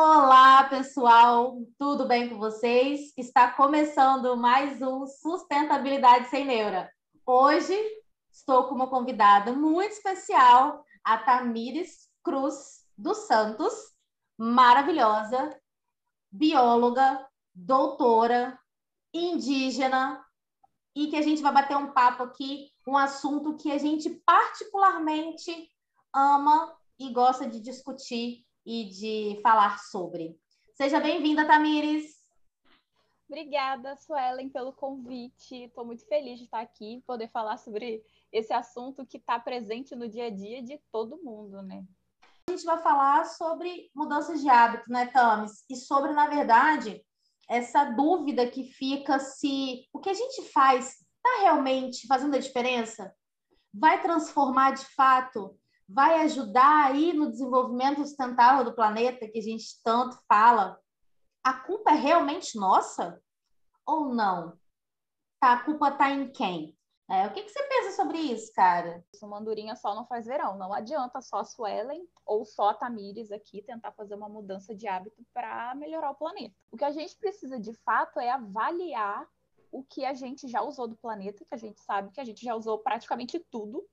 Olá, pessoal, tudo bem com vocês? Está começando mais um Sustentabilidade Sem Neura. Hoje estou com uma convidada muito especial, a Tamires Cruz dos Santos, maravilhosa, bióloga, doutora, indígena, e que a gente vai bater um papo aqui, um assunto que a gente particularmente ama e gosta de discutir e de falar sobre. Seja bem-vinda, Tamires! Obrigada, Suelen, pelo convite. Estou muito feliz de estar aqui, poder falar sobre esse assunto que está presente no dia a dia de todo mundo, né? A gente vai falar sobre mudanças de hábito, né, Tamis? E sobre, na verdade, essa dúvida que fica se o que a gente faz está realmente fazendo a diferença? Vai transformar de fato vai ajudar aí no desenvolvimento sustentável do planeta que a gente tanto fala, a culpa é realmente nossa ou não? Tá, a culpa está em quem? É, o que, que, você pensa sobre isso, cara? Uma andorinha só não faz verão. Não adianta só a Suelen ou só a Tamires aqui tentar fazer uma mudança de hábito para melhorar o planeta. O que a gente precisa de fato é avaliar o que a gente já usou do planeta, que a gente sabe que a gente já usou praticamente tudo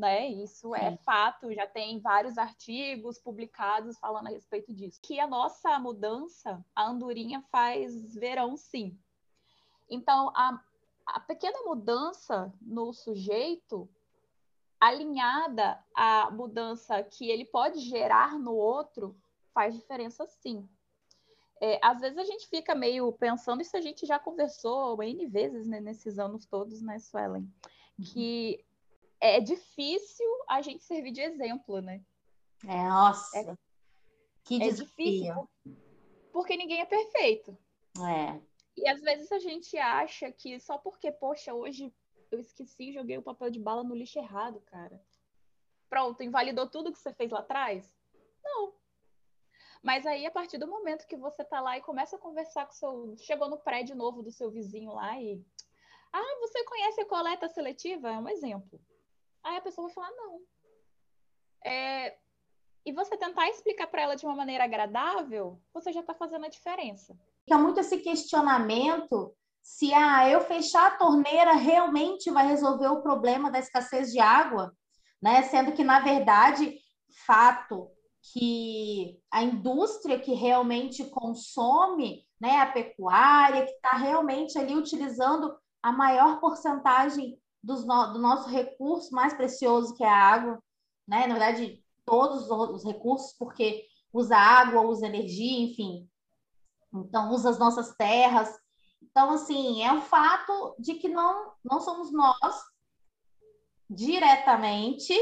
né? Isso é Sim. é fato, já tem vários artigos publicados falando a respeito disso. Que a nossa mudança, a andorinha faz verão sim. Então, a, a pequena mudança no sujeito, alinhada à mudança que ele pode gerar no outro, faz diferença sim. É, às vezes a gente fica meio pensando, isso a gente já conversou N vezes né, nesses anos todos, né, Suelen? Uhum. Que é difícil a gente servir de exemplo, né? É, nossa. É, que é difícil. Porque ninguém é perfeito. É. E às vezes a gente acha que só porque, poxa, hoje eu esqueci, joguei o papel de bala no lixo errado, cara. Pronto, invalidou tudo que você fez lá atrás? Não. Mas aí, a partir do momento que você tá lá e começa a conversar com seu. Chegou no prédio novo do seu vizinho lá e. Ah, você conhece a coleta seletiva? É um exemplo. Aí a pessoa vai falar, não. É... E você tentar explicar para ela de uma maneira agradável, você já está fazendo a diferença. Fica muito esse questionamento se ah, eu fechar a torneira realmente vai resolver o problema da escassez de água, né? Sendo que, na verdade, fato que a indústria que realmente consome, né, a pecuária, que está realmente ali utilizando a maior porcentagem dos no, do nosso recurso mais precioso, que é a água, né? Na verdade, todos os recursos, porque usa água, usa energia, enfim. Então, usa as nossas terras. Então, assim, é um fato de que não, não somos nós diretamente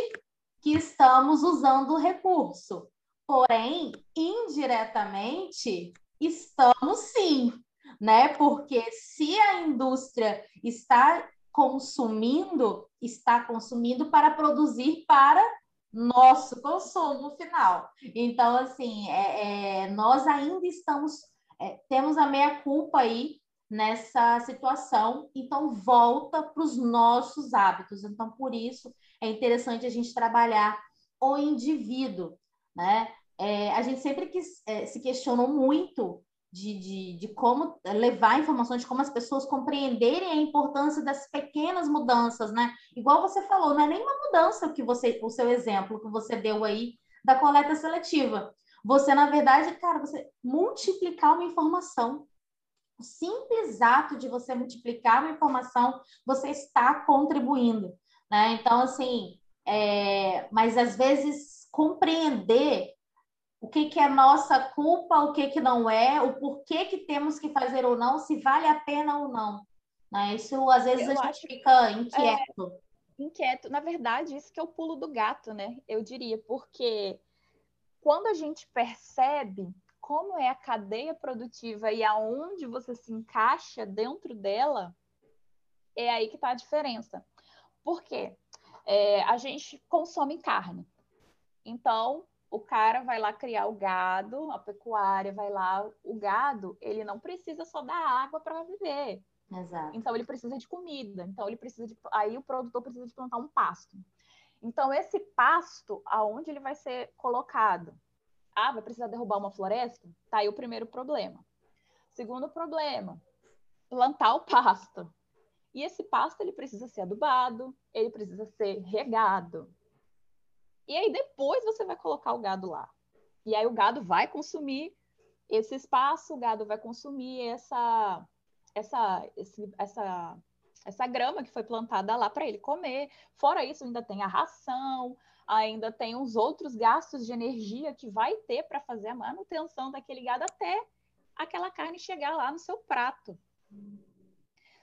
que estamos usando o recurso. Porém, indiretamente, estamos sim, né? Porque se a indústria está consumindo, está consumindo para produzir para nosso consumo final. Então, assim, é, é, nós ainda estamos, é, temos a meia culpa aí nessa situação, então volta para os nossos hábitos. Então, por isso é interessante a gente trabalhar o indivíduo, né? É, a gente sempre quis, é, se questionou muito de, de, de como levar informações, de como as pessoas compreenderem a importância das pequenas mudanças, né? Igual você falou, não é nenhuma mudança que você, o seu exemplo que você deu aí da coleta seletiva. Você, na verdade, cara, você multiplicar uma informação. O simples ato de você multiplicar uma informação, você está contribuindo, né? Então, assim, é... mas às vezes compreender o que, que é nossa culpa, o que, que não é, o porquê que temos que fazer ou não, se vale a pena ou não. Né? Isso às vezes Eu a gente fica inquieto. É, inquieto. Na verdade, isso que é o pulo do gato, né? Eu diria, porque quando a gente percebe como é a cadeia produtiva e aonde você se encaixa dentro dela, é aí que está a diferença. Por quê? É, a gente consome carne. Então, o cara vai lá criar o gado, a pecuária vai lá, o gado, ele não precisa só da água para viver. Exato. Então ele precisa de comida. Então ele precisa de aí o produtor precisa de plantar um pasto. Então esse pasto, aonde ele vai ser colocado? Ah, vai precisar derrubar uma floresta? Tá aí o primeiro problema. Segundo problema, plantar o pasto. E esse pasto ele precisa ser adubado, ele precisa ser regado. E aí depois você vai colocar o gado lá. E aí o gado vai consumir esse espaço, o gado vai consumir essa essa esse, essa essa grama que foi plantada lá para ele comer. Fora isso, ainda tem a ração, ainda tem os outros gastos de energia que vai ter para fazer a manutenção daquele gado até aquela carne chegar lá no seu prato.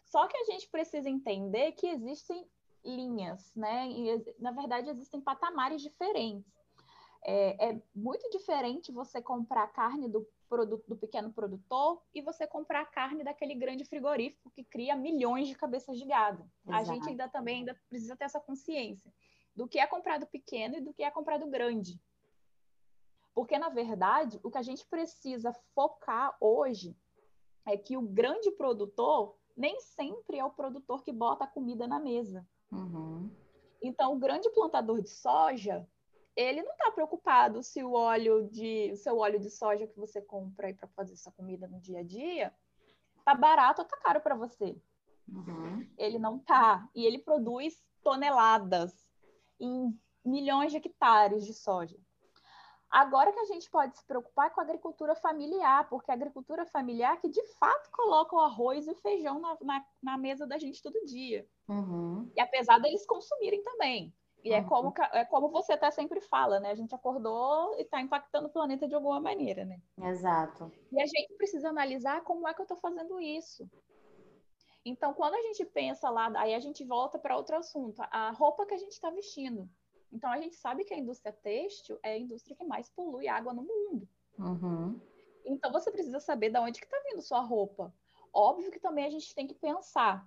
Só que a gente precisa entender que existem linhas, né? E, na verdade, existem patamares diferentes. É, é, muito diferente você comprar carne do produto do pequeno produtor e você comprar carne daquele grande frigorífico que cria milhões de cabeças de gado. Exato. A gente ainda também ainda precisa ter essa consciência do que é comprado pequeno e do que é comprado grande. Porque, na verdade, o que a gente precisa focar hoje é que o grande produtor nem sempre é o produtor que bota a comida na mesa. Uhum. Então, o grande plantador de soja, ele não está preocupado se o óleo de, o seu óleo de soja que você compra para fazer essa comida no dia a dia tá barato ou tá caro para você. Uhum. Ele não tá. E ele produz toneladas em milhões de hectares de soja. Agora que a gente pode se preocupar com a agricultura familiar, porque a agricultura familiar que de fato coloca o arroz e o feijão na, na, na mesa da gente todo dia. Uhum. E apesar deles consumirem também. E é como, é como você até sempre fala, né? A gente acordou e está impactando o planeta de alguma maneira, né? Exato. E a gente precisa analisar como é que eu estou fazendo isso. Então, quando a gente pensa lá, aí a gente volta para outro assunto, a roupa que a gente está vestindo. Então, a gente sabe que a indústria têxtil é a indústria que mais polui água no mundo. Uhum. Então, você precisa saber de onde que está vindo sua roupa. Óbvio que também a gente tem que pensar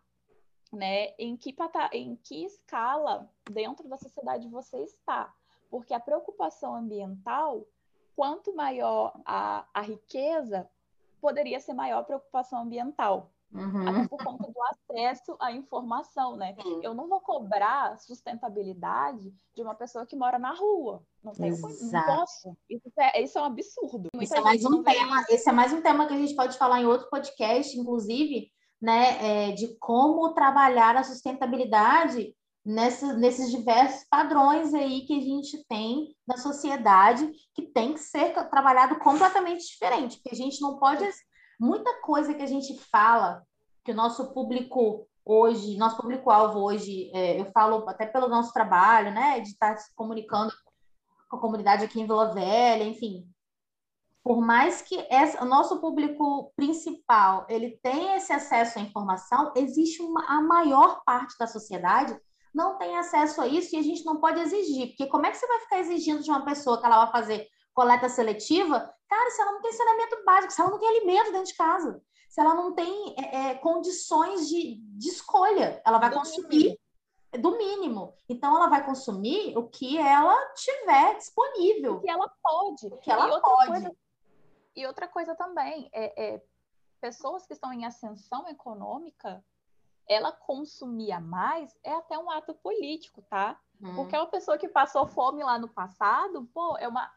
né, em que, em que escala dentro da sociedade você está. Porque a preocupação ambiental, quanto maior a, a riqueza, poderia ser maior a preocupação ambiental. Uhum. Até por conta do acesso à informação, né? Sim. Eu não vou cobrar sustentabilidade de uma pessoa que mora na rua. Não, tenho, não posso. Isso é, isso é um absurdo. Muita é mais um tema, esse é mais um tema que a gente pode falar em outro podcast, inclusive, né, é, de como trabalhar a sustentabilidade nessa, nesses diversos padrões aí que a gente tem na sociedade, que tem que ser trabalhado completamente diferente, porque a gente não pode. Muita coisa que a gente fala, que o nosso público hoje, nosso público-alvo hoje, é, eu falo até pelo nosso trabalho, né, de estar se comunicando com a comunidade aqui em Vila Velha, enfim, por mais que essa, o nosso público principal ele tenha esse acesso à informação, existe uma, a maior parte da sociedade não tem acesso a isso e a gente não pode exigir, porque como é que você vai ficar exigindo de uma pessoa que ela vai fazer coleta seletiva, cara, se ela não tem saneamento básico, se ela não tem alimento dentro de casa, se ela não tem é, é, condições de, de escolha, ela vai do consumir mínimo. do mínimo. Então, ela vai consumir o que ela tiver disponível. O que ela pode. O que ela pode. Coisa e outra coisa também, é, é, pessoas que estão em ascensão econômica, ela consumia mais é até um ato político, tá? Hum. Porque é uma pessoa que passou fome lá no passado, pô, é uma,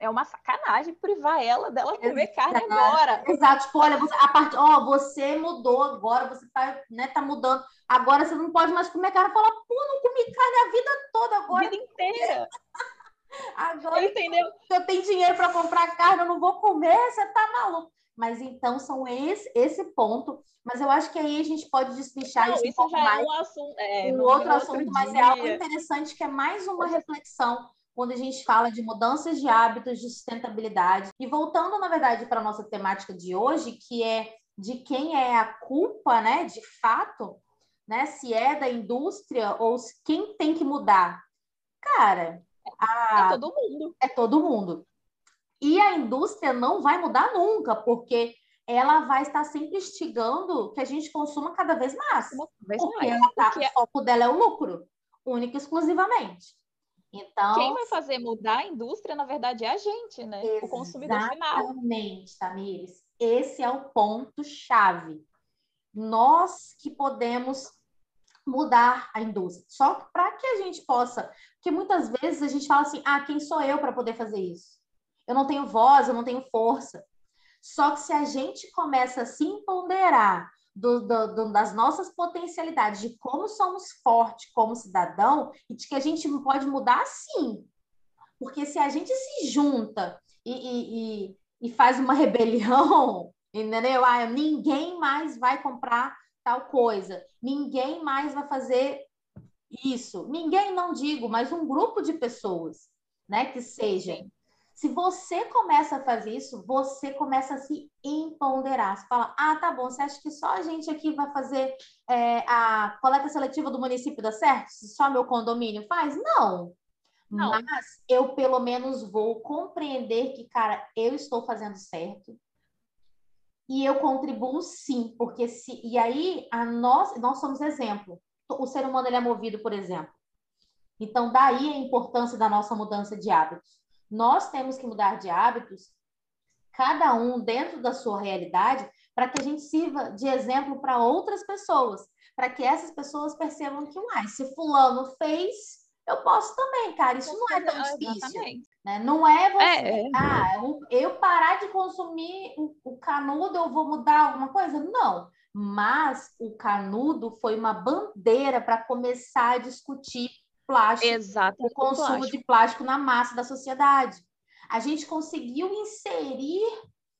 é uma sacanagem privar ela dela comer Exato. carne agora. Exato, tipo, olha, você, a parte, ó, você mudou agora, você tá, né, tá mudando. Agora você não pode mais comer carne. Fala, pô, não comi carne a vida toda agora. A vida inteira. Agora, entendeu? Eu tenho dinheiro para comprar carne, eu não vou comer, você tá maluco. Mas então são esse, esse ponto. Mas eu acho que aí a gente pode destrinchar não, isso, isso um já mais. É um assunto, é, um outro assunto, outro mas é algo interessante que é mais uma reflexão quando a gente fala de mudanças de hábitos, de sustentabilidade. E voltando, na verdade, para a nossa temática de hoje, que é de quem é a culpa, né, de fato, né, se é da indústria ou quem tem que mudar. Cara, a... É todo mundo. É todo mundo. E a indústria não vai mudar nunca, porque ela vai estar sempre instigando que a gente consuma cada vez mais. Vez porque, mais. Ela tá, porque o foco dela é o lucro, único e exclusivamente. Então, quem vai fazer mudar a indústria, na verdade, é a gente, né? O consumidor final. Exatamente, Tamires. Esse é o ponto chave. Nós que podemos mudar a indústria. Só para que a gente possa, porque muitas vezes a gente fala assim: "Ah, quem sou eu para poder fazer isso?" eu não tenho voz, eu não tenho força. Só que se a gente começa a se empoderar do, do, do, das nossas potencialidades, de como somos fortes como cidadão e de que a gente pode mudar sim. Porque se a gente se junta e, e, e, e faz uma rebelião, entendeu? Ah, ninguém mais vai comprar tal coisa, ninguém mais vai fazer isso. Ninguém, não digo, mas um grupo de pessoas, né, que seja. Se você começa a fazer isso, você começa a se empoderar. Você fala, ah, tá bom, você acha que só a gente aqui vai fazer é, a coleta seletiva do município dá certo? Só meu condomínio faz? Não. Não. Mas eu, pelo menos, vou compreender que, cara, eu estou fazendo certo. E eu contribuo sim, porque se. E aí, a nós, nós somos exemplo. O ser humano ele é movido, por exemplo. Então, daí a importância da nossa mudança de hábitos nós temos que mudar de hábitos, cada um dentro da sua realidade, para que a gente sirva de exemplo para outras pessoas, para que essas pessoas percebam que, uai, se fulano fez, eu posso também, cara. Isso não é tão difícil. Né? Não é você, é, é. ah, eu parar de consumir o, o canudo, eu vou mudar alguma coisa? Não. Mas o canudo foi uma bandeira para começar a discutir plástico, Exato, o consumo plástico. de plástico na massa da sociedade. A gente conseguiu inserir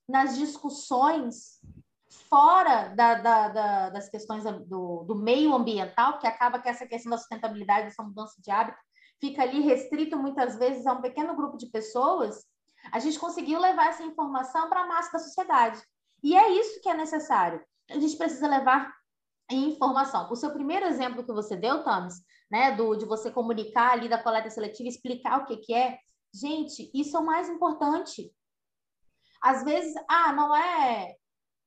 nas discussões fora da, da, da, das questões do, do, meio ambiental, que acaba que essa questão da sustentabilidade, essa mudança de hábito, fica ali restrito muitas vezes a um pequeno grupo de pessoas, a gente conseguiu levar essa informação para a massa da sociedade. E é isso que é necessário. A gente precisa levar informação. O seu primeiro exemplo que você deu, Thomas, né, do, de você comunicar ali da coleta seletiva, explicar o que, que é, gente, isso é o mais importante. Às vezes, ah, não é.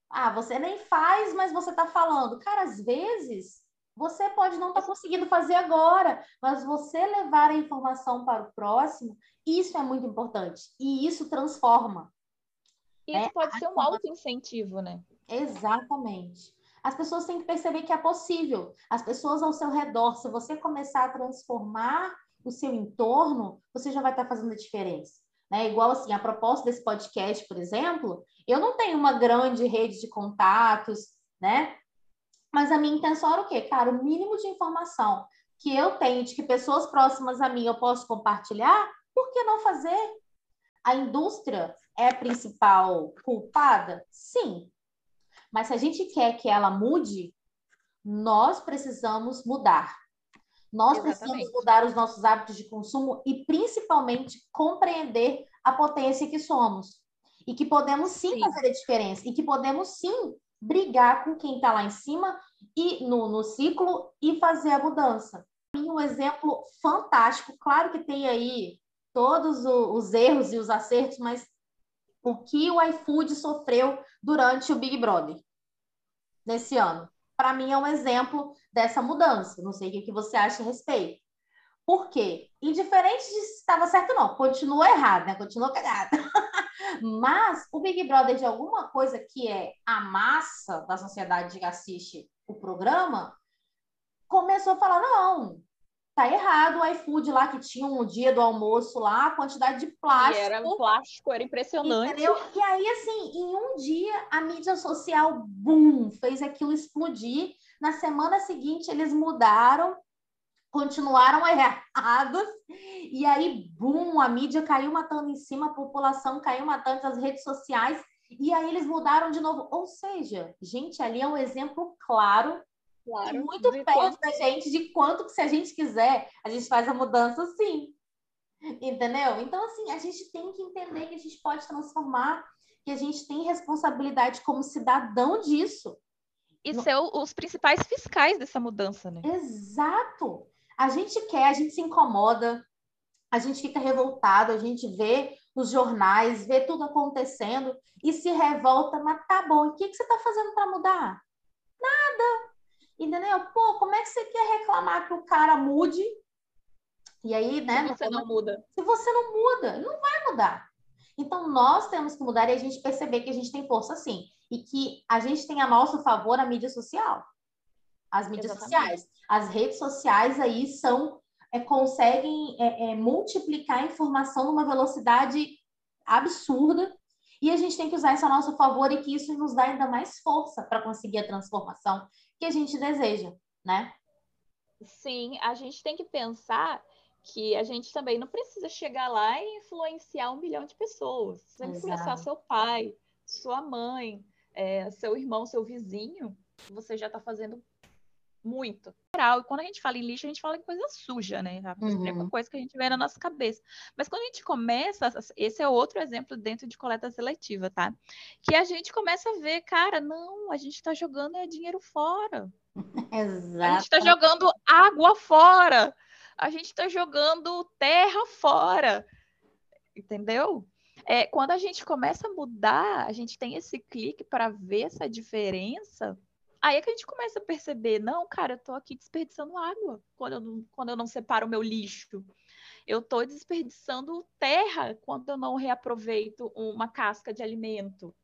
Ah, você nem faz, mas você está falando. Cara, às vezes você pode não estar tá conseguindo fazer agora, mas você levar a informação para o próximo, isso é muito importante. E isso transforma. Isso né? pode ser um auto-incentivo, né? Exatamente. As pessoas têm que perceber que é possível. As pessoas ao seu redor, se você começar a transformar o seu entorno, você já vai estar fazendo a diferença. Né? Igual assim, a proposta desse podcast, por exemplo, eu não tenho uma grande rede de contatos, né? Mas a minha intenção era o quê? Cara, o mínimo de informação que eu tenho de que pessoas próximas a mim eu posso compartilhar, por que não fazer? A indústria é a principal culpada? Sim, mas se a gente quer que ela mude, nós precisamos mudar. Nós Exatamente. precisamos mudar os nossos hábitos de consumo e, principalmente, compreender a potência que somos. E que podemos sim, sim. fazer a diferença. E que podemos sim brigar com quem está lá em cima e no, no ciclo e fazer a mudança. Um exemplo fantástico, claro que tem aí todos os erros e os acertos, mas o que o iFood sofreu durante o Big Brother nesse ano. Para mim é um exemplo dessa mudança. Não sei o que você acha a respeito. Por quê? Indiferente de se estava certo ou não, continua errado, né? Continua cagado. Mas o Big Brother de alguma coisa que é a massa da sociedade que assiste o programa começou a falar: não, tá errado o iFood lá que tinha um dia do almoço lá, a quantidade de plástico. E era plástico, era impressionante. Entendeu? E aí, assim, em um dia a mídia social, boom, fez aquilo explodir. Na semana seguinte, eles mudaram, continuaram errados. E aí, boom, a mídia caiu matando em cima, a população caiu matando as redes sociais. E aí eles mudaram de novo. Ou seja, gente, ali é um exemplo claro Claro. E muito perto da gente de quanto que se a gente quiser, a gente faz a mudança sim. Entendeu? Então, assim, a gente tem que entender que a gente pode transformar, que a gente tem responsabilidade como cidadão disso. E no... ser os principais fiscais dessa mudança, né? Exato! A gente quer, a gente se incomoda, a gente fica revoltado, a gente vê os jornais, vê tudo acontecendo e se revolta, mas tá bom, o que, que você está fazendo para mudar? Nada! Entendeu? Pô, como é que você quer reclamar que o cara mude? E aí, né? Se você não muda. Se você não muda, não vai mudar. Então, nós temos que mudar e a gente perceber que a gente tem força sim. E que a gente tem a nosso favor a mídia social. As mídias Exatamente. sociais. As redes sociais aí são, é, conseguem é, é, multiplicar a informação numa velocidade absurda e a gente tem que usar isso a nosso favor e que isso nos dá ainda mais força para conseguir a transformação que a gente deseja, né? Sim, a gente tem que pensar que a gente também não precisa chegar lá e influenciar um milhão de pessoas. Você que influenciar seu pai, sua mãe, é, seu irmão, seu vizinho. Você já está fazendo muito. E quando a gente fala em lixo, a gente fala em coisa suja, né? A uhum. coisa que a gente vê na nossa cabeça. Mas quando a gente começa, esse é outro exemplo dentro de coleta seletiva, tá? Que a gente começa a ver, cara, não, a gente está jogando é dinheiro fora. Exato. A gente está jogando água fora. A gente está jogando terra fora. Entendeu? É, quando a gente começa a mudar, a gente tem esse clique para ver essa diferença Aí é que a gente começa a perceber, não, cara, eu tô aqui desperdiçando água quando eu não, quando eu não separo o meu lixo. Eu tô desperdiçando terra quando eu não reaproveito uma casca de alimento.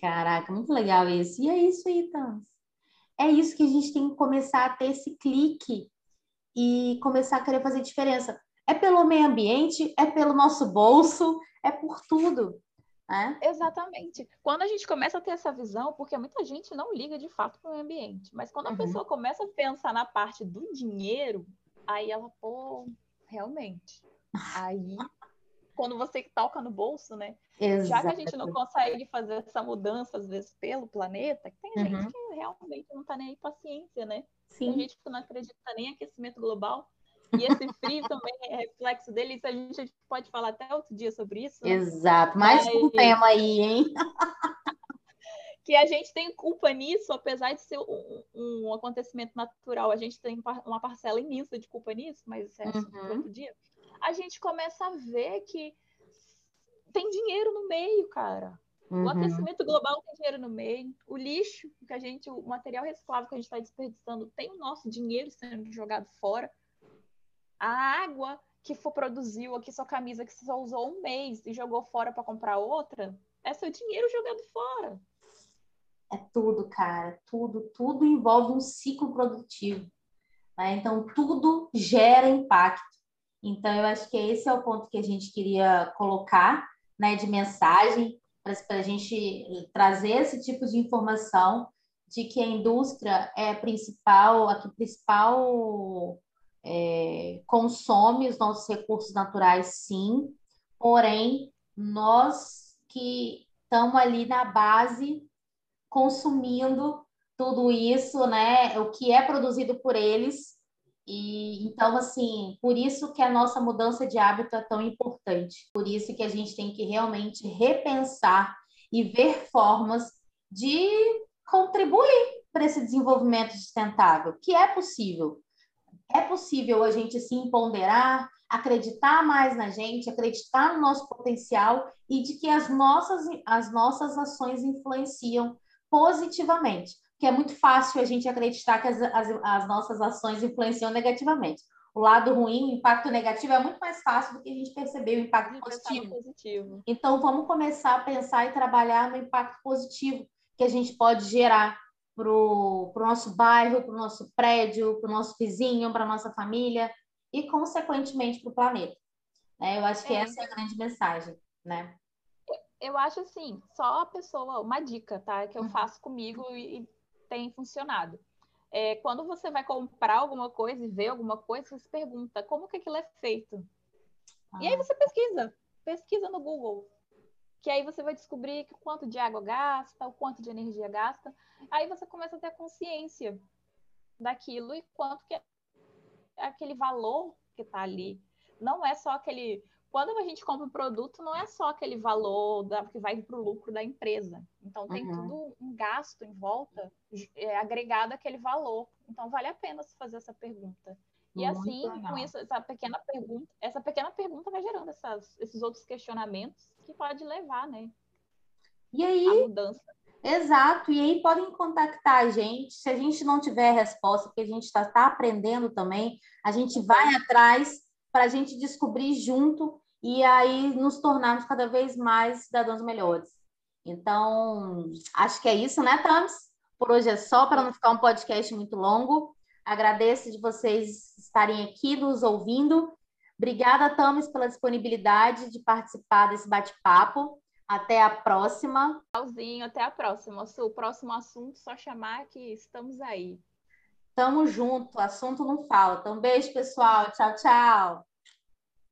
Caraca, muito legal isso. E é isso aí, Tans. É isso que a gente tem que começar a ter esse clique e começar a querer fazer diferença. É pelo meio ambiente, é pelo nosso bolso, é por tudo. É? Exatamente. Quando a gente começa a ter essa visão, porque muita gente não liga de fato para o ambiente, mas quando a uhum. pessoa começa a pensar na parte do dinheiro, aí ela, pô, realmente. Aí, quando você toca no bolso, né? Já que a gente não consegue fazer essa mudança, às vezes, pelo planeta, tem uhum. gente que realmente não tá nem aí paciência, né? Sim. Tem gente que não acredita nem em aquecimento global. E esse frio também é reflexo dele. Isso a gente pode falar até outro dia sobre isso. Né? Exato. Mais Mas... um tema aí, hein? que a gente tem culpa nisso, apesar de ser um, um, acontecimento natural, a gente tem uma parcela imensa de culpa nisso, mas isso é uhum. outro dia. A gente começa a ver que tem dinheiro no meio, cara. Uhum. O aquecimento global tem dinheiro no meio. O lixo, que a gente, o material reciclável que a gente está desperdiçando, tem o nosso dinheiro sendo jogado fora a água que for produziu aqui sua camisa que só usou um mês e jogou fora para comprar outra, é seu dinheiro jogado fora. É tudo, cara, tudo, tudo envolve um ciclo produtivo. Né? Então, tudo gera impacto. Então, eu acho que esse é o ponto que a gente queria colocar né, de mensagem para a gente trazer esse tipo de informação de que a indústria é a principal, a principal é, consome os nossos recursos naturais, sim, porém, nós que estamos ali na base consumindo tudo isso, né? O que é produzido por eles. E então, assim, por isso que a nossa mudança de hábito é tão importante. Por isso que a gente tem que realmente repensar e ver formas de contribuir para esse desenvolvimento sustentável, que é possível é possível a gente se empoderar, acreditar mais na gente, acreditar no nosso potencial e de que as nossas, as nossas ações influenciam positivamente. Porque é muito fácil a gente acreditar que as, as, as nossas ações influenciam negativamente. O lado ruim, o impacto negativo, é muito mais fácil do que a gente perceber o impacto positivo. positivo. Então, vamos começar a pensar e trabalhar no impacto positivo que a gente pode gerar para o nosso bairro, para o nosso prédio, para o nosso vizinho, para a nossa família e, consequentemente, para o planeta. Né? Eu acho que é. essa é a grande mensagem, né? Eu acho assim, só a pessoa, uma dica, tá? Que eu uhum. faço comigo e, e tem funcionado. É, quando você vai comprar alguma coisa e ver alguma coisa, você se pergunta como que aquilo é feito. Ah. E aí ah. você pesquisa, pesquisa no Google, que aí você vai descobrir que quanto de água gasta, o quanto de energia gasta. Aí você começa a ter consciência daquilo e quanto que é aquele valor que está ali. Não é só aquele. Quando a gente compra um produto, não é só aquele valor da, que vai para o lucro da empresa. Então, tem uhum. tudo um gasto em volta é, agregado àquele valor. Então, vale a pena se fazer essa pergunta. E Muito assim, legal. com isso, essa pequena pergunta, essa pequena pergunta vai gerando essas, esses outros questionamentos que pode levar, né? E aí? A mudança. Exato, e aí podem contactar a gente. Se a gente não tiver resposta, porque a gente está tá aprendendo também, a gente vai atrás para a gente descobrir junto e aí nos tornarmos cada vez mais cidadãos melhores. Então, acho que é isso, né, Tams? Por hoje é só, para não ficar um podcast muito longo. Agradeço de vocês estarem aqui nos ouvindo. Obrigada, Tamis, pela disponibilidade de participar desse bate-papo. Até a próxima. Tchauzinho, até a próxima. O próximo assunto, só chamar que estamos aí. Tamo junto, assunto não falta. Um beijo, pessoal. Tchau, tchau.